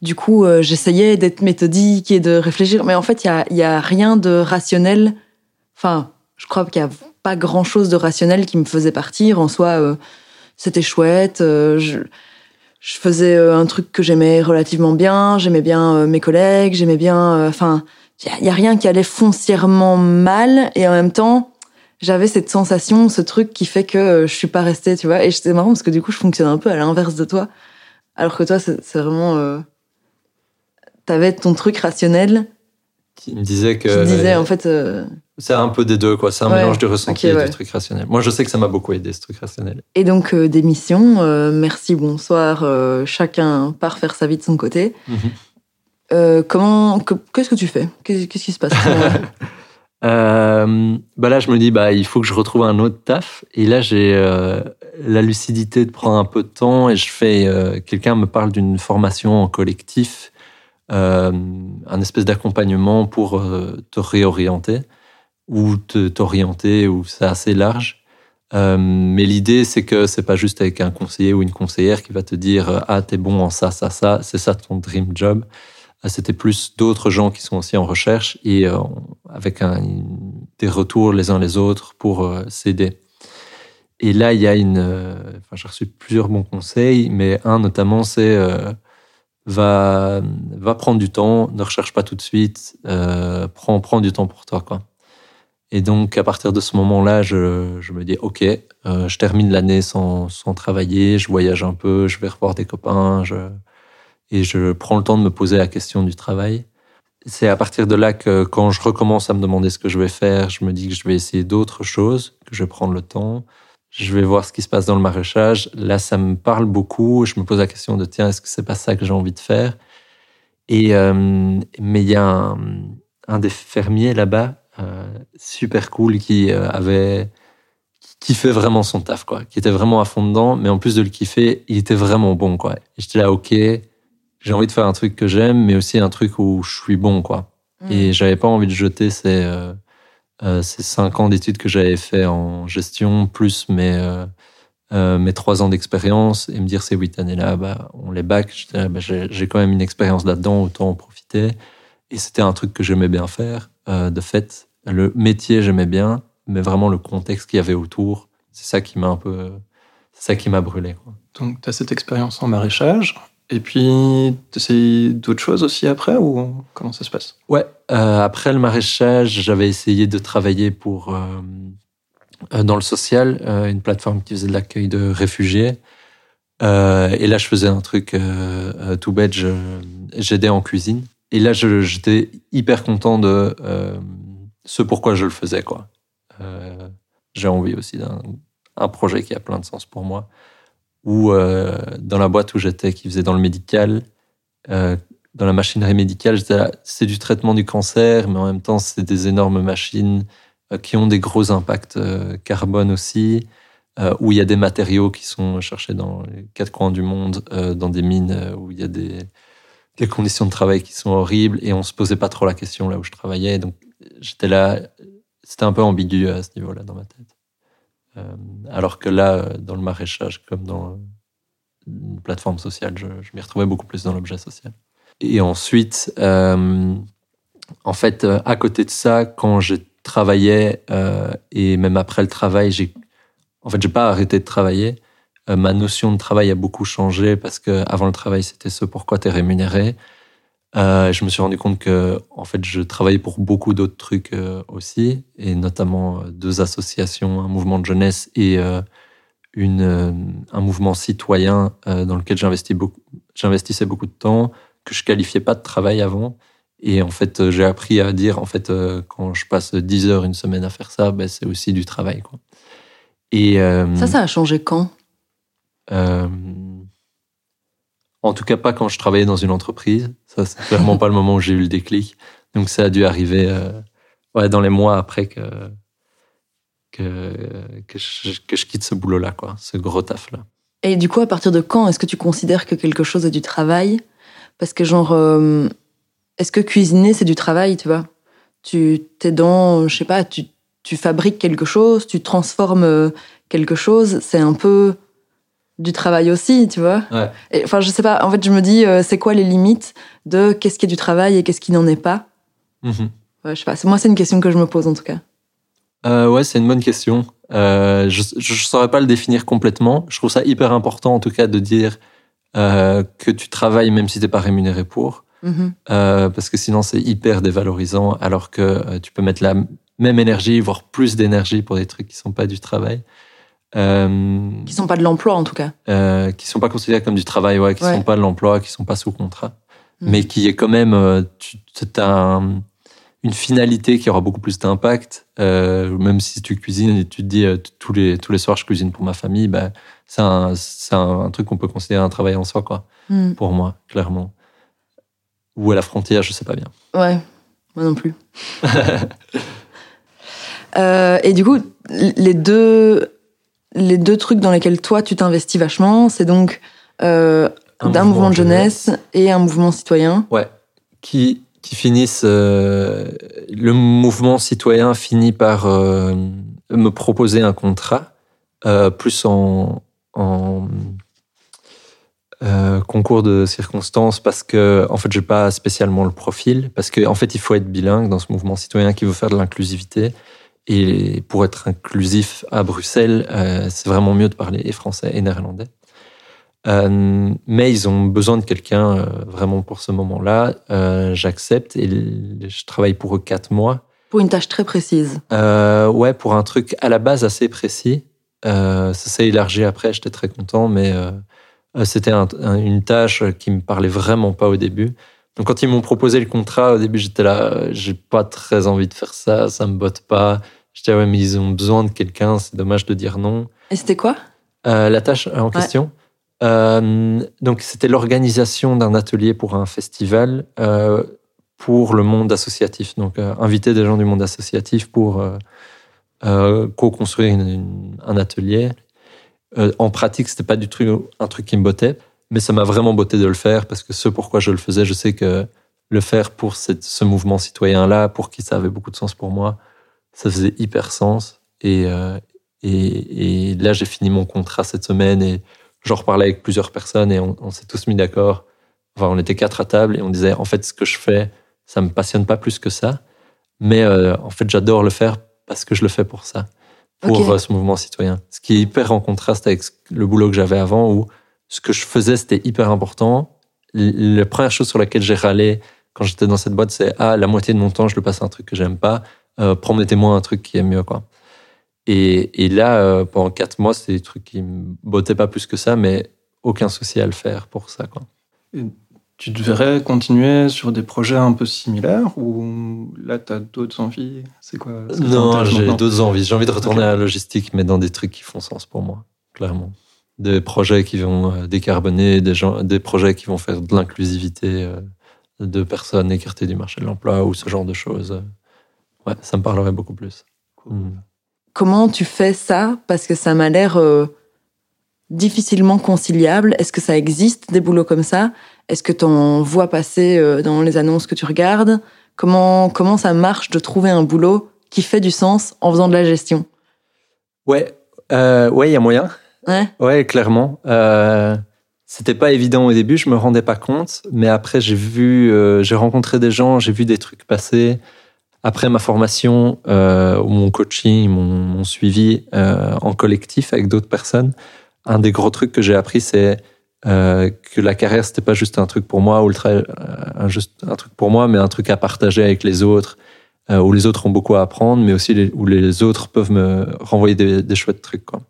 Du coup, euh, j'essayais d'être méthodique et de réfléchir, mais en fait, il y a, rien de rationnel. Enfin, je crois qu'il y a pas grand chose de rationnel qui me faisait partir. En soi, euh, c'était chouette. je, faisais un truc que j'aimais relativement bien. J'aimais bien mes collègues. J'aimais bien. Enfin, il y a rien qui allait foncièrement mal. Et en même temps, j'avais cette sensation, ce truc qui fait que euh, je suis pas restée, tu vois. Et c'est marrant parce que du coup, je fonctionne un peu à l'inverse de toi. Alors que toi, c'est vraiment. Euh, T'avais ton truc rationnel Qui me disait que qui disait en fait. euh, c'est un peu des deux, quoi. C'est un Ouais, mélange du ressenti et ouais. du truc rationnel. Moi, je sais que ça m'a beaucoup aidé, ce truc rationnel. Et donc, euh, des missions, euh, merci, bonsoir, chacun part faire sa vie de son côté. Euh, comment, que- qu'est-ce que tu fais? Qu'est- Qu'est-ce qui se passe? Euh, bah là, je me dis, bah, il faut que je retrouve un autre taf. Et là, j'ai euh, la lucidité de prendre un peu de temps et je fais. Quelqu'un me parle d'une formation en collectif, un espèce d'accompagnement pour te réorienter ou te t'orienter, ou c'est assez large. Mais l'idée, c'est que c'est pas juste avec un conseiller ou une conseillère qui va te dire ah t'es bon en ça ça ça, c'est ça ton dream job. Ah, C'était plus d'autres gens qui sont aussi en recherche et euh, avec des retours les uns les autres pour euh, s'aider. Et là, il y a une. euh, Enfin, j'ai reçu plusieurs bons conseils, mais un notamment, c'est va va prendre du temps, ne recherche pas tout de suite, euh, prends prends du temps pour toi, quoi. Et donc, à partir de ce moment-là, je, je me dis, OK, je termine l'année sans, sans travailler, je voyage un peu, je vais revoir des copains, je, et je prends le temps de me poser la question du travail. C'est à partir de là que quand je recommence à me demander ce que je vais faire, je me dis que je vais essayer d'autres choses, que je vais prendre le temps. Je vais voir ce qui se passe dans le maraîchage. Là, ça me parle beaucoup. Je me pose la question de tiens, est-ce que c'est pas ça que j'ai envie de faire? Et euh, mais il y a un, des fermiers là-bas, euh, super cool, qui euh, avait qui kiffait vraiment son taf, quoi, qui était vraiment à fond dedans. Mais en plus de le kiffer, il était vraiment bon, quoi. J'étais là, ok, j'ai envie de faire un truc que j'aime, mais aussi un truc où je suis bon, quoi. Et j'avais pas envie de jeter ces, euh, euh, ces cinq ans d'études que j'avais fait en gestion, plus mes, euh, euh, mes trois ans d'expérience, et me dire ces huit années-là, bah, on les bac. Bah, j'ai quand même une expérience là-dedans, autant en profiter. Et c'était un truc que j'aimais bien faire. Euh, de fait, le métier, j'aimais bien, mais vraiment le contexte qu'il y avait autour C'est ça qui m'a un peu, c'est ça qui m'a brûlé. Quoi. Donc, tu as cette expérience en maraîchage. Et puis, tu essayes d'autres choses aussi après ou comment ça se passe? Ouais, euh, après le maraîchage, j'avais essayé de travailler pour euh, euh, dans le social, une plateforme qui faisait de l'accueil de réfugiés. et là, je faisais un truc tout bête, j'aidais en cuisine. Et là, j'étais hyper content de ce pourquoi je le faisais. quoi. J'ai envie aussi d'un projet qui a plein de sens pour moi ou euh, dans la boîte où j'étais, qui faisait dans le médical, euh, dans la machinerie médicale, c'est du traitement du cancer, mais en même temps, c'est des énormes machines euh, qui ont des gros impacts carbone aussi, où il y a des matériaux qui sont cherchés dans les quatre coins du monde, dans des mines où il y a des, des conditions de travail qui sont horribles, et on se posait pas trop la question là où je travaillais. Donc j'étais là, c'était un peu ambigu à ce niveau-là dans ma tête. Euh, alors que là, euh, dans le maraîchage, comme dans une plateforme sociale, je, m'y retrouvais beaucoup plus dans l'objet social. Et ensuite, euh, en fait, à côté de ça, quand je travaillais et même après le travail, j'ai, en fait, j'ai pas arrêté de travailler. ma notion de travail a beaucoup changé parce que avant le travail, c'était ce pourquoi tu es rémunéré. Euh, je me suis rendu compte que, en fait, je travaillais pour beaucoup d'autres trucs euh, aussi, et notamment euh, deux associations, un mouvement de jeunesse et une, un mouvement citoyen dans lequel j'investissais beaucoup, j'investissais beaucoup de temps, que je qualifiais pas de travail avant. Et en fait, j'ai appris à dire, en fait, quand je passe 10 heures une semaine à faire ça, ben, c'est aussi du travail. Quoi. Et, ça, ça a changé quand? En tout cas, pas quand je travaillais dans une entreprise. Ça, c'est clairement pas le moment où j'ai eu le déclic. Donc, ça a dû arriver euh, ouais, dans les mois après que, que, que, je, que je quitte ce boulot-là, quoi, ce gros taf-là. Et du coup, à partir de quand est-ce que tu considères que quelque chose est du travail? Parce que, genre, euh, est-ce que cuisiner, c'est du travail, tu vois? Tu t'es dans, je sais pas, tu, tu fabriques quelque chose, tu transformes euh, quelque chose, c'est un peu du travail aussi, tu vois. enfin, je sais pas. En fait, je me dis, euh, c'est quoi les limites de qu'est-ce qui est du travail et qu'est-ce qui n'en est pas? Mm-hmm. je sais pas. Moi, c'est une question que je me pose en tout cas. Euh, ouais, c'est une bonne question. Euh, je ne saurais pas le définir complètement. Je trouve ça hyper important, en tout cas, de dire que tu travailles même si t'es pas rémunéré pour, mm-hmm. parce que sinon c'est hyper dévalorisant. Alors que tu peux mettre la même énergie, voire plus d'énergie pour des trucs qui sont pas du travail. Euh, qui sont pas de l'emploi en tout cas. Euh, qui sont pas considérés comme du travail, ouais, qui sont pas de l'emploi, qui sont pas sous contrat, mm. mais qui est quand même, euh, tu as une finalité qui aura beaucoup plus d'impact. Euh, même si tu cuisines et tu te dis euh, tous les tous les soirs je cuisine pour ma famille, bah c'est un c'est un, truc qu'on peut considérer un travail en soi quoi. Mm. Pour moi, clairement. Ou à la frontière, je sais pas bien. Ouais, moi non plus. et du coup, les deux les deux trucs dans lesquels toi tu t'investis vachement, c'est donc euh, d'un mouvement, de jeunesse, et un mouvement citoyen. Ouais, qui qui finissent. Euh, le mouvement citoyen finit par euh, me proposer un contrat, plus en, en concours de circonstances parce que en fait j'ai pas spécialement le profil parce que en fait il faut être bilingue dans ce mouvement citoyen qui veut faire de l'inclusivité et pour être inclusif à Bruxelles, euh, c'est vraiment mieux de parler et français et néerlandais. Euh, mais ils ont besoin de quelqu'un euh, vraiment pour ce moment-là. J'accepte et je travaille pour eux quatre mois. Pour une tâche très précise. ouais, pour un truc à la base assez précis. ça s'est élargi après, j'étais très content, mais c'était une tâche qui me parlait vraiment pas au début. Donc quand ils m'ont proposé le contrat, au début j'étais là, j'ai pas très envie de faire ça, ça me botte pas. J'étais ouais mais ils ont besoin de quelqu'un, c'est dommage de dire non. Et c'était quoi? Euh, La tâche en question. Euh, donc c'était l'organisation d'un atelier pour un festival euh, pour le monde associatif. Donc inviter des gens du monde associatif pour co-construire un atelier. en pratique, c'était pas du tout un truc qui me bottait mais ça m'a vraiment botté de le faire parce que ce pourquoi je le faisais, je sais que le faire pour cette, ce mouvement citoyen-là, pour qui ça avait beaucoup de sens pour moi, ça faisait hyper sens. Et, euh, et, et, là, j'ai fini mon contrat cette semaine et j'en reparlais avec plusieurs personnes et on, on s'est tous mis d'accord. Enfin, on était quatre à table et on disait, en fait, ce que je fais, ça me passionne pas plus que ça. Mais euh, en fait, j'adore le faire parce que je le fais pour ça. pour euh, ce mouvement citoyen. Ce qui est hyper en contraste avec le boulot que j'avais avant où ce que je faisais, c'était hyper important. La première chose sur laquelle j'ai râlé quand j'étais dans cette boîte, c'est ah, la moitié de mon temps, je le passe à un truc que j'aime pas. Euh, Promettez-moi un truc qui est mieux, quoi. Et, et là, euh, pendant quatre mois, c'était des trucs qui me bottaient pas plus que ça, mais aucun souci à le faire pour ça, quoi. Tu devrais continuer sur des projets un peu similaires ou là, tu as d'autres envies? C'est quoi Non, j'ai d'autres envies. J'ai envie de retourner à la logistique, mais dans des trucs qui font sens pour moi, clairement. Des projets qui vont euh, décarboner, des, gens, des projets qui vont faire de l'inclusivité euh, de personnes écartées du marché de l'emploi ou ce genre de choses. Ouais, ça me parlerait beaucoup plus. Cool. Mm. Comment tu fais ça? Parce que ça m'a l'air euh, difficilement conciliable. Est-ce que ça existe des boulots comme ça? Est-ce que tu en vois passer euh, dans les annonces que tu regardes? Comment, comment ça marche de trouver un boulot qui fait du sens en faisant de la gestion? Ouais, euh, ouais, il y a moyen. Ouais. Ouais, clairement. Euh, c'était pas évident au début, je me rendais pas compte, mais après j'ai vu, euh, j'ai rencontré des gens, j'ai vu des trucs passer. Après ma formation, euh, ou mon coaching, mon, mon suivi euh, en collectif avec d'autres personnes, un des gros trucs que j'ai appris, c'est euh, que la carrière c'était pas juste un truc pour moi ou le travail, un, juste un truc pour moi, mais un truc à partager avec les autres, où les autres ont beaucoup à apprendre, mais aussi les- où les autres peuvent me renvoyer des, des chouettes trucs. Quoi.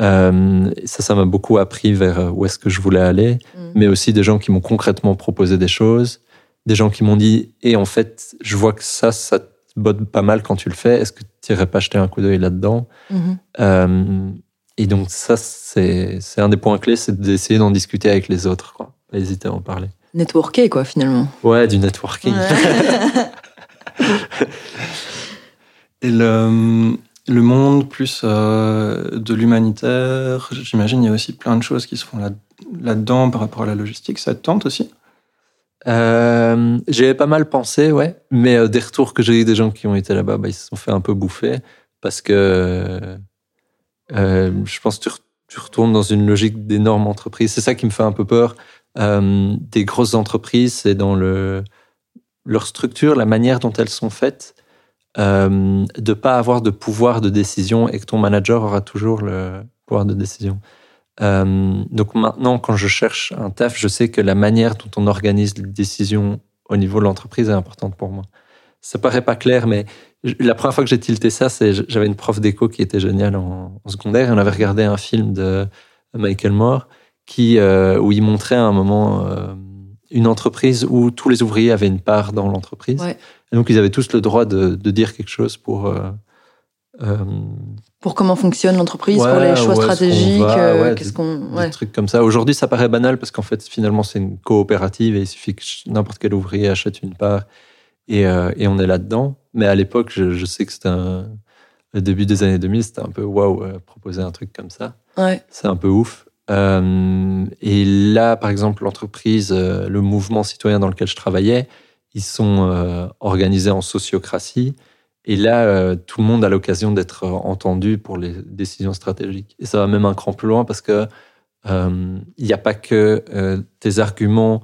Euh, ça, ça m'a beaucoup appris vers où est-ce que je voulais aller, Mm. mais aussi des gens qui m'ont concrètement proposé des choses, des gens qui m'ont dit et en fait, je vois que ça, ça te botte pas mal quand tu le fais. Est-ce que tu irais pas jeter un coup d'œil là-dedans? Mhm. Euh, Et donc ça, c'est c'est un des points clés, c'est d'essayer d'en discuter avec les autres, quoi. Pas hésiter à en parler. Networker, quoi, finalement. Ouais, du networking. Ouais. Et le, le monde plus euh, de l'humanitaire, j'imagine il y a aussi plein de choses qui se font là, là-dedans par rapport à la logistique. Ça te tente aussi? Euh, J'y avais pas mal pensé, ouais. Mais euh, des retours que j'ai eu des gens qui ont été là-bas, bah, ils se sont fait un peu bouffer parce que euh, je pense que tu, re- tu retournes dans une logique d'énormes entreprises. C'est ça qui me fait un peu peur. Des grosses entreprises, c'est dans le, leur structure, la manière dont elles sont faites, euh, de pas avoir de pouvoir de décision et que ton manager aura toujours le pouvoir de décision. Euh, donc maintenant, quand je cherche un taf, je sais que la manière dont on organise les décisions au niveau de l'entreprise est importante pour moi. Ça paraît pas clair, mais la première fois que j'ai tilté ça, c'est j'avais une prof d'éco qui était géniale en, en secondaire et on avait regardé un film de Michael Moore qui, euh, où il montrait à un moment euh, une entreprise où tous les ouvriers avaient une part dans l'entreprise. Ouais. Et donc ils avaient tous le droit de, de dire quelque chose pour euh, Pour comment fonctionne l'entreprise, Ouais, pour les choix stratégiques, euh, ouais, qu'est-ce des- qu'on. des Ouais. trucs comme ça. Aujourd'hui, ça paraît banal parce qu'en fait, finalement, c'est une coopérative et il suffit que n'importe quel ouvrier achète une part et, euh, et on est là-dedans. Mais à l'époque, je, je sais que c'était un, le début des années 2000, c'était un peu waouh, euh, proposer un truc comme ça. Ouais. C'est un peu ouf. Et là, par exemple, l'entreprise, le mouvement citoyen dans lequel je travaillais, ils sont organisés en sociocratie. Et là, euh, tout le monde a l'occasion d'être euh, entendu pour les décisions stratégiques. Et ça va même un cran plus loin parce que euh, il n'y a pas que euh, tes arguments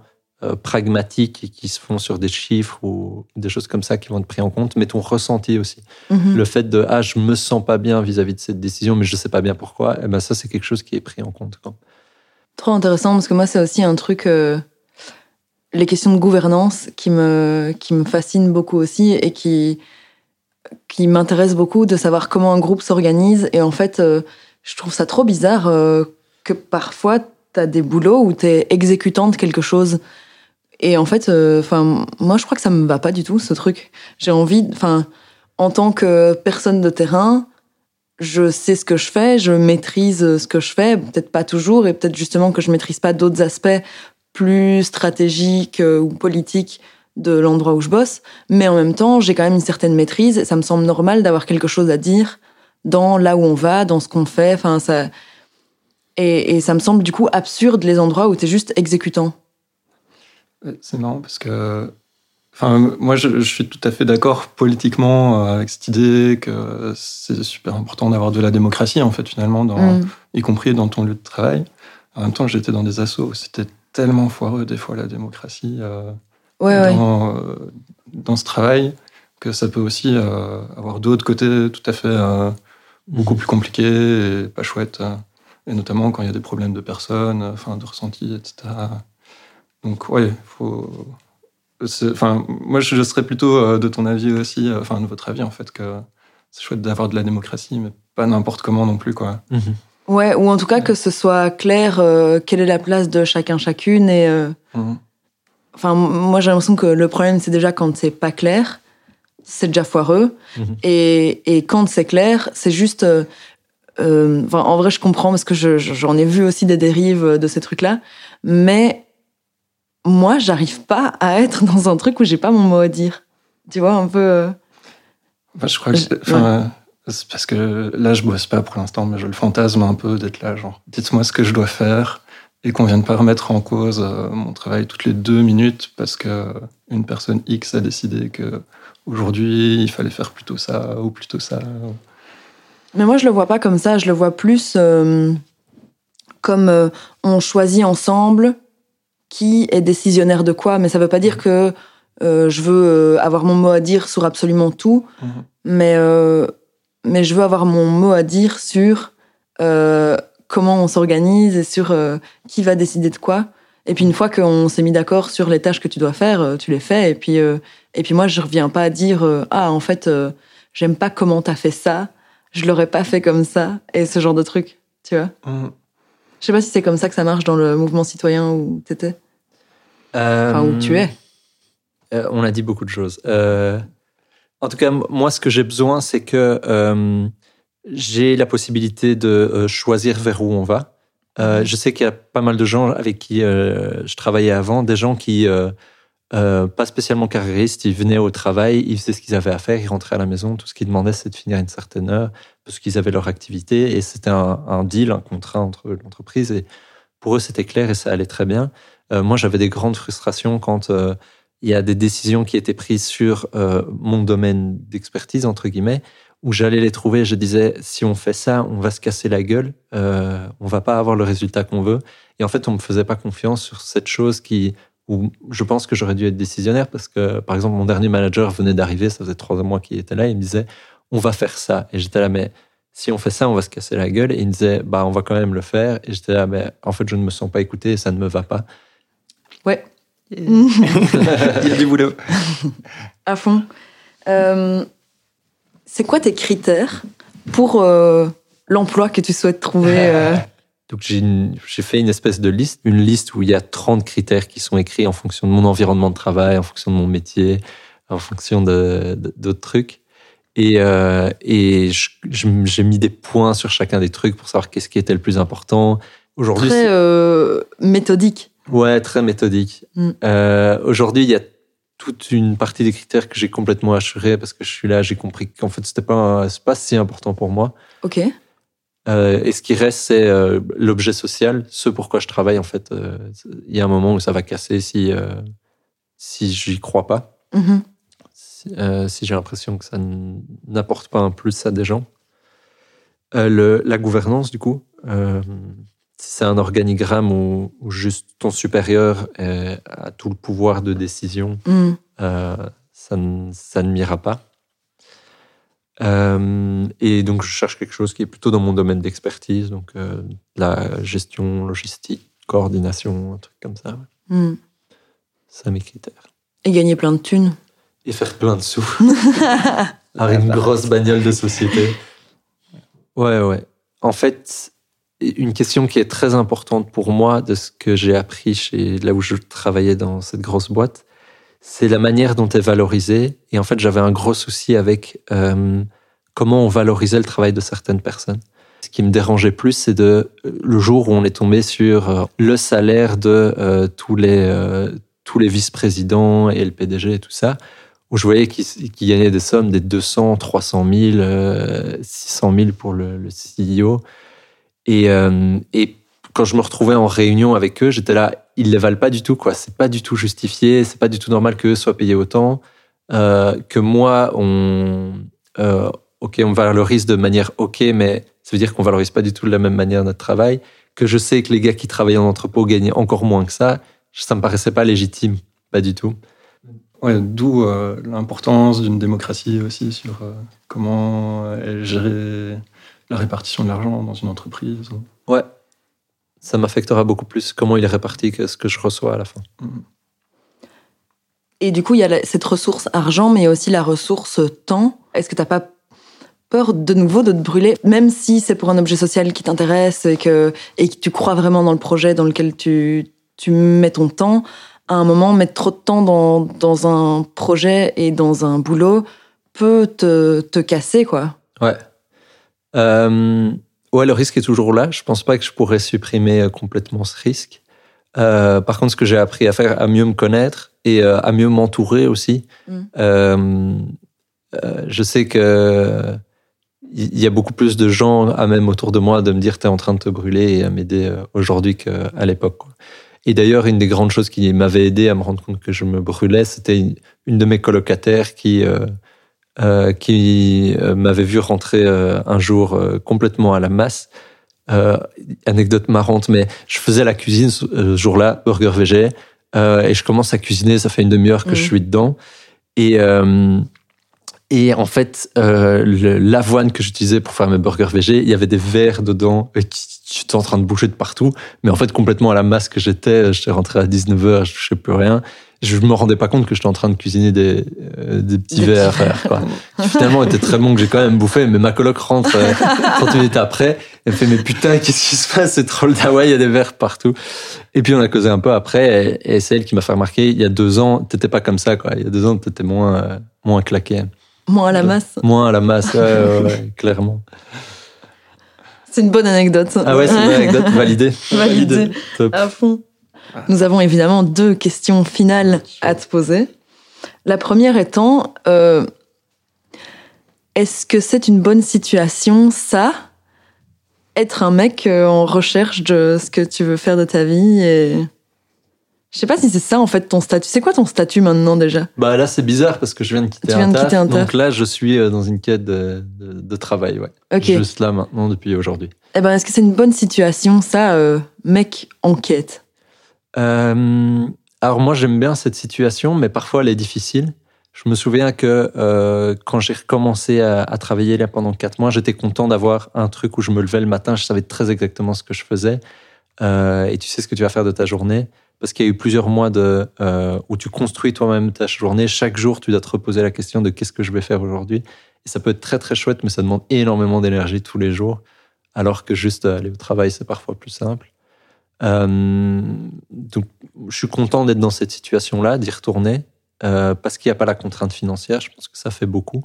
pragmatiques qui se font sur des chiffres ou des choses comme ça qui vont être pris en compte, mais ton ressenti aussi. Mhm. Le fait de ah je me sens pas bien vis-à-vis de cette décision, mais je sais pas bien pourquoi. Eh ben ça c'est quelque chose qui est pris en compte. Trop intéressant parce que moi, c'est aussi un truc. les questions de gouvernance qui me, qui me fascinent beaucoup aussi et qui, qui m'intéressent beaucoup de savoir comment un groupe s'organise. Et en fait, euh, je trouve ça trop bizarre euh, que parfois, tu as des boulots où tu es exécutant de quelque chose. Et en fait, euh, moi, je crois que ça me va pas du tout, ce truc. J'ai envie, enfin, en tant que personne de terrain, je sais ce que je fais, je maîtrise ce que je fais, peut-être pas toujours, et peut-être justement que je maîtrise pas d'autres aspects plus stratégiques ou politiques de l'endroit où je bosse, mais en même temps, j'ai quand même une certaine maîtrise, et ça me semble normal d'avoir quelque chose à dire dans là où on va, dans ce qu'on fait, enfin, ça... Et, et ça me semble du coup absurde les endroits où tu es juste exécutant. C'est marrant parce que. Enfin, moi, je, je suis tout à fait d'accord politiquement euh, avec cette idée que c'est super important d'avoir de la démocratie, en fait, finalement, dans, Mm. y compris dans ton lieu de travail. En même temps, j'étais dans des assos où c'était tellement foireux, des fois, la démocratie euh, Ouais, ouais. dans, euh, dans ce travail, que ça peut aussi euh, avoir d'autres côtés tout à fait euh, beaucoup plus compliqué et pas chouette. Et notamment quand il y a des problèmes de personnes, enfin de ressenti, etc. Donc ouais, faut. Enfin, moi je serais plutôt de ton avis aussi, enfin de votre avis en fait que c'est chouette d'avoir de la démocratie, mais pas n'importe comment non plus quoi. Mhm. Ouais, ou en tout cas que ce soit clair quelle est la place de chacun chacune et. Mhm. Enfin, moi j'ai l'impression que le problème c'est déjà quand c'est pas clair c'est déjà foireux. Mhm. Et, et, quand c'est clair, c'est juste. Euh, euh, en vrai, je comprends parce que j'en ai vu aussi des dérives de ces trucs-là. Mais moi, j'arrive pas à être dans un truc où j'ai pas mon mot à dire. Tu vois, un peu. Euh, je crois que. C'est parce que là, je bosse pas pour l'instant, mais je le fantasme un peu d'être là, genre, dites-moi ce que je dois faire et qu'on vienne pas remettre en cause mon travail toutes les deux minutes parce que une personne X a décidé que aujourd'hui, il fallait faire plutôt ça ou plutôt ça. Mais moi, je le vois pas comme ça. Je le vois plus euh, comme euh, on choisit ensemble qui est décisionnaire de quoi. Mais ça veut pas dire que euh, je veux avoir mon mot à dire sur absolument tout. Mhm. Mais, mais je veux avoir mon mot à dire sur comment on s'organise et sur qui va décider de quoi. Et puis une fois qu'on s'est mis d'accord sur les tâches que tu dois faire, tu les fais. Et puis et puis moi, je reviens pas à dire euh, ah en fait euh, j'aime pas comment t'as fait ça, je l'aurais pas fait comme ça et ce genre de truc, tu vois. Mmh. Je sais pas si c'est comme ça que ça marche dans le mouvement citoyen où t'étais. Euh, enfin où tu es. on a dit beaucoup de choses. en tout cas, moi, ce que j'ai besoin, c'est que j'ai la possibilité de choisir vers où on va. Mmh. je sais qu'il y a pas mal de gens avec qui je travaillais avant, des gens qui euh, pas spécialement carriéristes, ils venaient au travail, ils faisaient ce qu'ils avaient à faire, ils rentraient à la maison, tout ce qu'ils demandaient c'est de finir à une certaine heure, parce qu'ils avaient leur activité, et c'était un, deal, un contrat entre l'entreprise, et pour eux c'était clair et ça allait très bien. Euh, moi j'avais des grandes frustrations quand euh, il y a des décisions qui étaient prises sur mon domaine d'expertise, entre guillemets, où j'allais les trouver, je disais, si on fait ça, on va se casser la gueule, on va pas avoir le résultat qu'on veut. Et en fait, on me faisait pas confiance sur cette chose qui où je pense que j'aurais dû être décisionnaire parce que, par exemple, mon dernier manager venait d'arriver, ça faisait trois mois qu'il était là, il me disait, on va faire ça. Et j'étais là, mais si on fait ça, on va se casser la gueule. Et il me disait, bah, on va quand même le faire. Et j'étais là, mais en fait, je ne me sens pas écouté et ça ne me va pas. Ouais. il y a du boulot. à fond. Euh, c'est quoi tes critères pour euh, l'emploi que tu souhaites trouver euh? Donc j'ai fait une espèce de liste, une liste où il y a 30 critères qui sont écrits en fonction de mon environnement de travail, en fonction de mon métier, en fonction d'autres trucs. Et, euh, et j'ai mis des points sur chacun des trucs pour savoir qu'est-ce qui était le plus important. Aujourd'hui, très méthodique. Ouais, très méthodique. Mm. Aujourd'hui, il y a toute une partie des critères que j'ai complètement assuré parce que je suis là, j'ai compris qu'en fait c'était pas pas si important pour moi. Ok. Euh, et ce qui reste, c'est euh, l'objet social, ce pourquoi je travaille. En fait, euh, il y a un moment où ça va casser si si j'y crois pas, mm-hmm. si, j'ai l'impression que ça n'apporte pas un plus à des gens. Le, la gouvernance, du coup, c'est un organigramme où, juste ton supérieur a tout le pouvoir de décision, mm. ça, ça ne m'ira pas. Euh, et donc, je cherche quelque chose qui est plutôt dans mon domaine d'expertise, donc euh, la gestion logistique, coordination, un truc comme ça. Hmm. Ça, mes critères. Et gagner plein de thunes. Et faire plein de sous. Avec une grosse bagnole de société. Ouais, ouais. En fait, une question qui est très importante pour moi de ce que j'ai appris chez là où je travaillais dans cette grosse boîte, c'est la manière dont est valorisé. Et en fait, j'avais un gros souci avec euh, comment on valorisait le travail de certaines personnes. Ce qui me dérangeait plus, c'est de le jour où on est tombé sur euh, le salaire de euh, tous les tous les vice-présidents et le PDG et tout ça, où je voyais qu'ils gagnaient des sommes des 200, 300 000, 600 000 pour le CEO. Et, et quand je me retrouvais en réunion avec eux, j'étais là, ils les valent pas du tout, quoi. C'est pas du tout justifié, c'est pas du tout normal qu'eux soient payés autant. Euh, que moi, on, euh, ok, on valorise de manière ok, mais ça veut dire qu'on valorise pas du tout de la même manière notre travail. Que je sais que les gars qui travaillent en entrepôt gagnent encore moins que ça, ça me paraissait pas légitime, pas du tout. Ouais, d'où euh, l'importance d'une démocratie aussi sur comment gérer la répartition de l'argent dans une entreprise. Ouais. Ça m'affectera beaucoup plus comment il est réparti que ce que je reçois à la fin. Mhm. Et du coup, il y a cette ressource argent, mais il y a aussi la ressource temps. Est-ce que t'as pas peur de nouveau de te brûler, même si c'est pour un objet social qui t'intéresse et que, et que tu crois vraiment dans le projet dans lequel tu, tu mets ton temps, à un moment, mettre trop de temps dans, dans un projet et dans un boulot peut te, te casser, quoi. Ouais. Euh, ouais, le risque est toujours là. Je pense pas que je pourrais supprimer euh, complètement ce risque. Euh, par contre, ce que j'ai appris à faire, à mieux me connaître et euh, à mieux m'entourer aussi. Mm. Je sais que il y a beaucoup plus de gens, à même autour de moi, de me dire t'es en train de te brûler et à m'aider aujourd'hui qu'à l'époque. Et d'ailleurs, une des grandes choses qui m'avait aidé à me rendre compte que je me brûlais, c'était une, une de mes colocataires qui euh, euh, qui euh, m'avait vu rentrer euh, un jour euh, complètement à la masse. Anecdote marrante, mais je faisais la cuisine ce jour-là, burger végé, et je commence à cuisiner, ça fait une demi-heure que je suis dedans. Et, et en fait, l'avoine que j'utilisais pour faire mes burgers végé, il y avait des verres dedans, et qui j'étais en train de bouger de partout, mais en fait, complètement à la masse que j'étais, j'étais rentré à 19h, je touchais plus rien. Je me rendais pas compte que j'étais en train de cuisiner des, euh, des petits Des verres. petits quoi. Qui finalement était très bon que j'ai quand même bouffé, mais ma coloc rentre euh, 30 minutes après, elle me fait mais putain qu'est-ce qui se passe? C'est trop le Hawaï, il y a des verres partout. Et puis on a causé un peu après, et, et c'est elle qui m'a fait remarquer, il y a deux ans, t'étais pas comme ça quoi. Il y a deux ans, t'étais moins euh, moins claqué, Moins à la masse. moins à la masse, ouais, ouais, ouais, clairement. C'est une bonne anecdote. Ah ouais, c'est une anecdote validée. Validée. Top. À fond. Nous avons évidemment deux questions finales à te poser. La première étant, euh, est-ce que c'est une bonne situation, ça Être un mec euh, en recherche de ce que tu veux faire de ta vie et... Je sais pas si c'est ça en fait ton statut. C'est quoi ton statut maintenant déjà? Bah là c'est bizarre parce que je viens de quitter, Tu viens un, de taf, quitter un taf. donc là je suis euh, dans une quête de, de, de travail, ouais. Ok. Juste là maintenant depuis aujourd'hui. Eh ben, est-ce que c'est une bonne situation, ça, euh, mec en quête? Alors moi j'aime bien cette situation, mais parfois elle est difficile. Je me souviens que euh, quand j'ai recommencé à, travailler là pendant quatre mois, j'étais content d'avoir un truc où je me levais le matin, je savais très exactement ce que je faisais, euh, et tu sais ce que tu vas faire de ta journée, parce qu'il y a eu plusieurs mois euh, où tu construis toi-même ta journée. Chaque jour, tu dois te reposer la question de qu'est-ce que je vais faire aujourd'hui. Et ça peut être très très chouette, mais ça demande énormément d'énergie tous les jours, alors que juste aller au travail c'est parfois plus simple. Euh, donc, je suis content d'être dans cette situation-là, d'y retourner, euh, parce qu'il n'y a pas la contrainte financière. Je pense que ça fait beaucoup.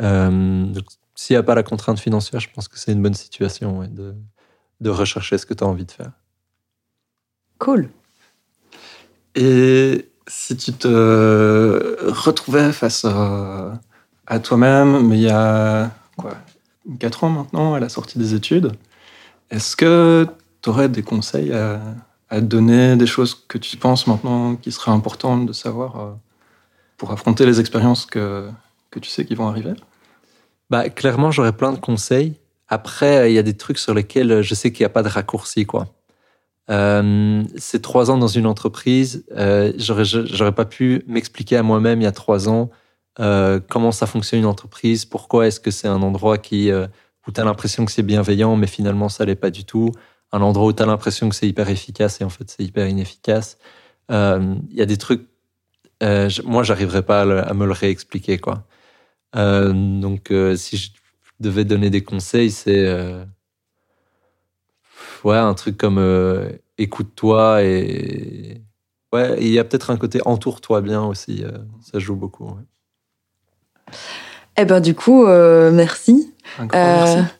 Euh, donc, s'il n'y a pas la contrainte financière, je pense que c'est une bonne situation ouais, de, de rechercher ce que tu as envie de faire. Cool. Et si tu te retrouvais face à, à toi-même, mais il y a quoi, 4 ans maintenant, à la sortie des études, est-ce que tu aurais des conseils à, à donner, des choses que tu penses maintenant qui seraient importantes de savoir euh, pour affronter les expériences que, que tu sais qui vont arriver? Bah, clairement, j'aurais plein de conseils. Après, il y a des trucs sur lesquels je sais qu'il n'y a pas de raccourci, quoi. Euh, ces trois ans dans une entreprise, euh, j'aurais pas pu m'expliquer à moi-même il y a trois ans euh, comment ça fonctionne une entreprise, pourquoi est-ce que c'est un endroit qui euh, où tu as l'impression que c'est bienveillant, mais finalement ça l'est pas du tout, un endroit où tu as l'impression que c'est hyper efficace et en fait c'est hyper inefficace. Euh, Il y a des trucs, euh, moi j'arriverais pas à, le- à me le réexpliquer quoi. Euh, donc euh, si je devais donner des conseils, c'est euh, ouais un truc comme euh, écoute-toi et ouais il y a peut-être un côté entoure-toi bien aussi, euh, ça joue beaucoup. ouais. Eh ben, du coup, euh, merci. Un grand Euh, merci.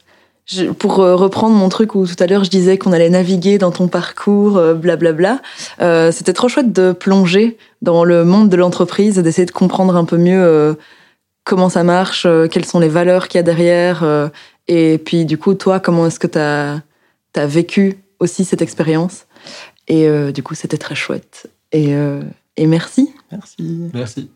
Je- pour euh, reprendre mon truc où tout à l'heure je disais qu'on allait naviguer dans ton parcours, euh, blablabla, euh, c'était trop chouette de plonger dans le monde de l'entreprise, d'essayer de comprendre un peu mieux euh, comment ça marche, euh, quelles sont les valeurs qu'il y a derrière, euh, et puis du coup, toi, comment est-ce que tu as, vécu aussi cette expérience? Et euh, du coup, c'était très chouette. Et, euh, et merci. Merci. Merci.